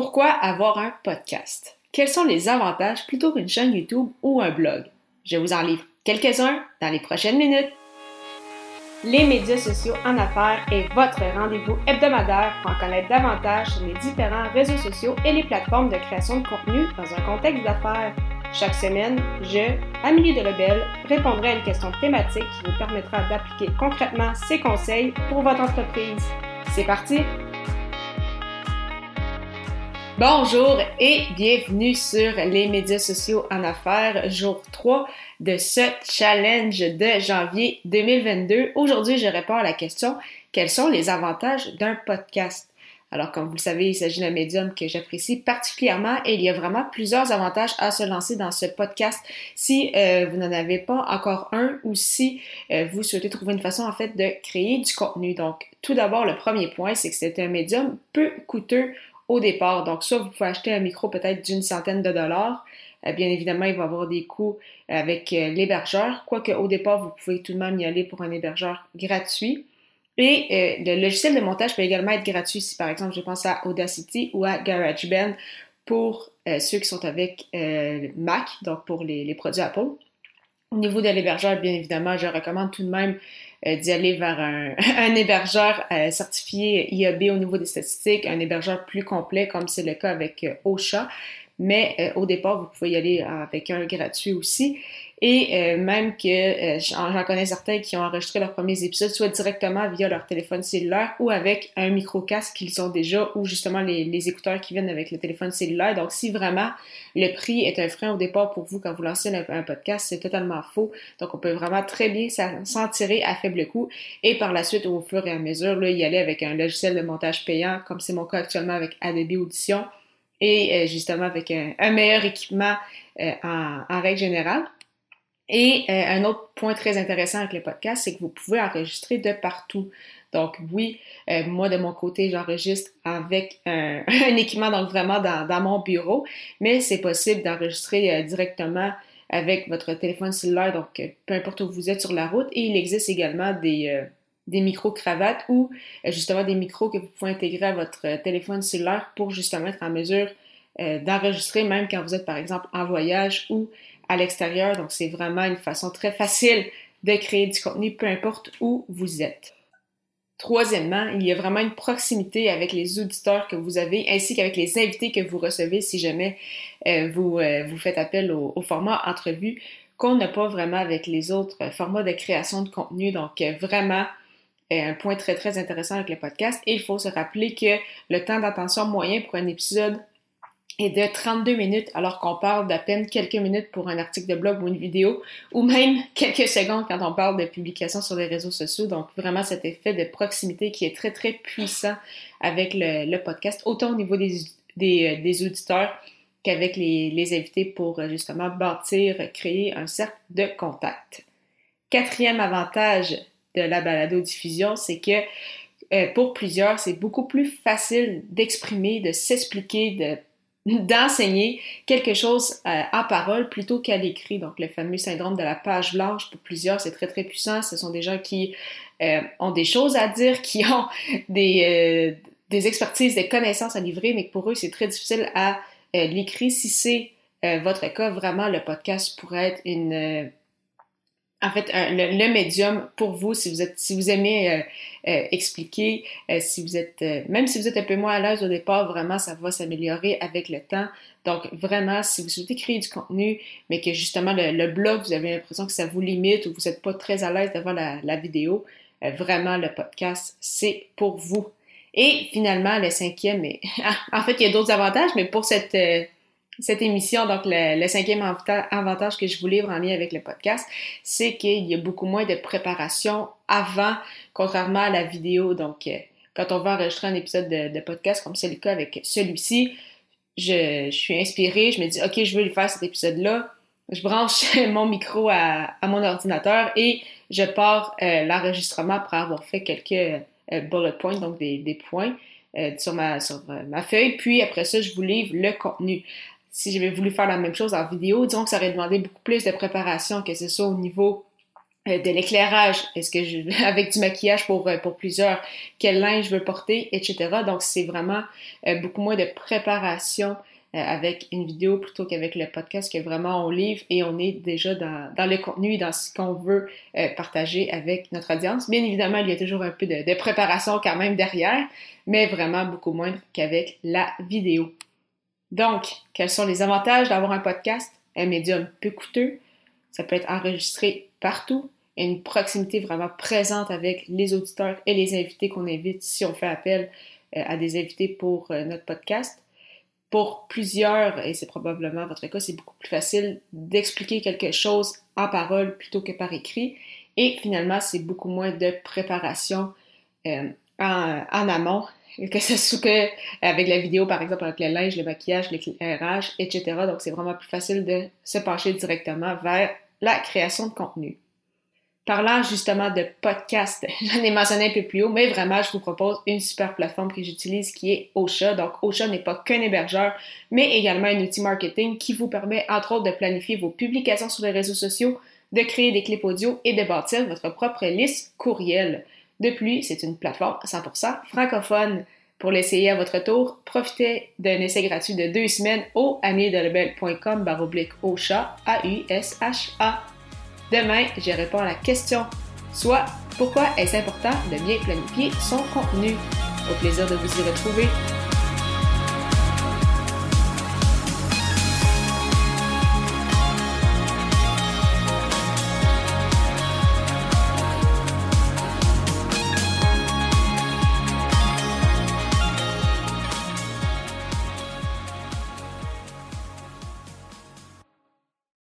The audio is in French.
Pourquoi avoir un podcast? Quels sont les avantages plutôt qu'une chaîne YouTube ou un blog? Je vous en livre quelques-uns dans les prochaines minutes. Les médias sociaux en affaires est votre rendez-vous hebdomadaire pour en connaître davantage sur les différents réseaux sociaux et les plateformes de création de contenu dans un contexte d'affaires. Chaque semaine, je, Amélie Delebel, répondrai à une question thématique qui vous permettra d'appliquer concrètement ces conseils pour votre entreprise. C'est parti! Bonjour et bienvenue sur les médias sociaux en affaires, jour 3 de ce challenge de janvier 2022. Aujourd'hui, je réponds à la question quels sont les avantages d'un podcast? Alors, comme vous le savez, il s'agit d'un médium que j'apprécie particulièrement et il y a vraiment plusieurs avantages à se lancer dans ce podcast si euh, vous n'en avez pas encore un ou si euh, vous souhaitez trouver une façon en fait de créer du contenu. Donc, tout d'abord, le premier point, c'est que c'est un médium peu coûteux au départ. Donc, soit vous pouvez acheter un micro peut-être d'une centaine de dollars. Euh, bien évidemment, il va y avoir des coûts avec euh, l'hébergeur, quoique au départ, vous pouvez tout de même y aller pour un hébergeur gratuit. Et euh, le logiciel de montage peut également être gratuit si, par exemple, je pense à Audacity ou à GarageBand pour ceux qui sont avec Mac, donc pour les produits Apple. Au niveau de l'hébergeur, bien évidemment, je recommande tout de même euh, d'y aller vers un, hébergeur euh, certifié IAB au niveau des statistiques, un hébergeur plus complet comme c'est le cas avec euh, OSHA. Mais au départ, vous pouvez y aller avec un gratuit aussi. Et euh, même que euh, j'en connais certains qui ont enregistré leurs premiers épisodes soit directement via leur téléphone cellulaire ou avec un micro-casque qu'ils ont déjà ou justement les, les, écouteurs qui viennent avec le téléphone cellulaire. Donc si vraiment le prix est un frein au départ pour vous quand vous lancez un, podcast, c'est totalement faux. Donc on peut vraiment très bien s'en tirer à faible coût et par la suite au fur et à mesure là, y aller avec un logiciel de montage payant comme c'est mon cas actuellement avec Adobe Audition et euh, justement avec un, meilleur équipement en, en règle générale. Et euh, un autre point très intéressant avec le podcast, c'est que vous pouvez enregistrer de partout. Donc oui, euh, moi de mon côté, j'enregistre avec un, équipement donc vraiment dans, mon bureau, mais c'est possible d'enregistrer euh, directement avec votre téléphone cellulaire, donc peu importe où vous êtes sur la route. Et il existe également des, des micro-cravates ou justement des micros que vous pouvez intégrer à votre téléphone cellulaire pour justement être en mesure d'enregistrer même quand vous êtes par exemple en voyage ou à l'extérieur. Donc, c'est vraiment une façon très facile de créer du contenu, peu importe où vous êtes. Troisièmement, il y a vraiment une proximité avec les auditeurs que vous avez, ainsi qu'avec les invités que vous recevez si jamais euh, vous, euh, vous faites appel au, format entrevue, qu'on n'a pas vraiment avec les autres formats de création de contenu. Donc, euh, vraiment, un point très, très intéressant avec le podcast. Et il faut se rappeler que le temps d'attention moyen pour un épisode est de 32 minutes alors qu'on parle d'à peine quelques minutes pour un article de blog ou une vidéo ou même quelques secondes quand on parle de publication sur les réseaux sociaux. Donc vraiment cet effet de proximité qui est très très puissant avec le, podcast, autant au niveau des, des, euh, auditeurs qu'avec les, les, invités pour euh, justement bâtir, créer un cercle de contact. Quatrième avantage la balado-diffusion, c'est que euh, pour plusieurs, c'est beaucoup plus facile d'exprimer, de s'expliquer, de d'enseigner quelque chose euh, en parole plutôt qu'à l'écrit. Donc, le fameux syndrome de la page blanche, pour plusieurs, c'est très, très puissant. Ce sont des gens qui euh, ont des choses à dire, qui ont des, des expertises, des connaissances à livrer, mais pour eux, c'est très difficile à l'écrit. Si c'est votre cas, vraiment, le podcast pourrait être une en fait, le, médium pour vous, si vous êtes, si vous aimez euh, euh, expliquer, euh, si vous êtes, même si vous êtes un peu moins à l'aise au départ, vraiment, ça va s'améliorer avec le temps. Donc, vraiment, si vous souhaitez créer du contenu, mais que justement le, blog, vous avez l'impression que ça vous limite ou vous n'êtes pas très à l'aise devant la, la vidéo, vraiment, le podcast, c'est pour vous. Et finalement, le cinquième, mais, en fait, il y a d'autres avantages, mais pour cette cette émission, donc le, cinquième avantage que je vous livre en lien avec le podcast, c'est qu'il y a beaucoup moins de préparation avant, contrairement à la vidéo. Donc, euh, quand on va enregistrer un épisode de, podcast, comme c'est le cas avec celui-ci, je, suis inspirée, je me dis, OK, je veux lui faire cet épisode-là. Je branche mon micro à, mon ordinateur et je pars euh, l'enregistrement après avoir fait quelques euh, bullet points, donc des, points. sur ma feuille, puis après ça, je vous livre le contenu si j'avais voulu faire la même chose en vidéo, disons que ça aurait demandé beaucoup plus de préparation, que ce soit au niveau euh, de l'éclairage, est-ce que je avec du maquillage pour, euh, pour plusieurs, quel linge je veux porter, etc. Donc c'est vraiment euh, beaucoup moins de préparation avec une vidéo plutôt qu'avec le podcast que vraiment on livre et on est déjà dans, dans le contenu et dans ce qu'on veut partager avec notre audience. Bien évidemment, il y a toujours un peu de, de préparation quand même derrière, mais vraiment beaucoup moins qu'avec la vidéo. Donc, quels sont les avantages d'avoir un podcast? Un médium peu coûteux, ça peut être enregistré partout, une proximité vraiment présente avec les auditeurs et les invités qu'on invite si on fait appel euh, à des invités pour euh, notre podcast. Pour plusieurs, et c'est probablement votre cas, c'est beaucoup plus facile d'expliquer quelque chose en parole plutôt que par écrit. Et finalement, c'est beaucoup moins de préparation euh, en, en, amont, que ce soit avec la vidéo, par exemple, avec le linge, le maquillage, l'éclairage, etc. Donc, c'est vraiment plus facile de se pencher directement vers la création de contenu. Parlant justement de podcast, j'en ai mentionné un peu plus haut, mais vraiment, je vous propose une super plateforme que j'utilise qui est Ocha. Donc, Ocha n'est pas qu'un hébergeur, mais également un outil marketing qui vous permet, entre autres, de planifier vos publications sur les réseaux sociaux, de créer des clips audio et de bâtir votre propre liste courriel. De plus, c'est une plateforme 100% francophone. Pour l'essayer à votre tour, profitez d'un essai gratuit de deux semaines au annierdelebel.com baroblique Ocha, A-U-S-H-A. Demain, je réponds à la question, soit pourquoi est-ce important de bien planifier son contenu? Au plaisir de vous y retrouver.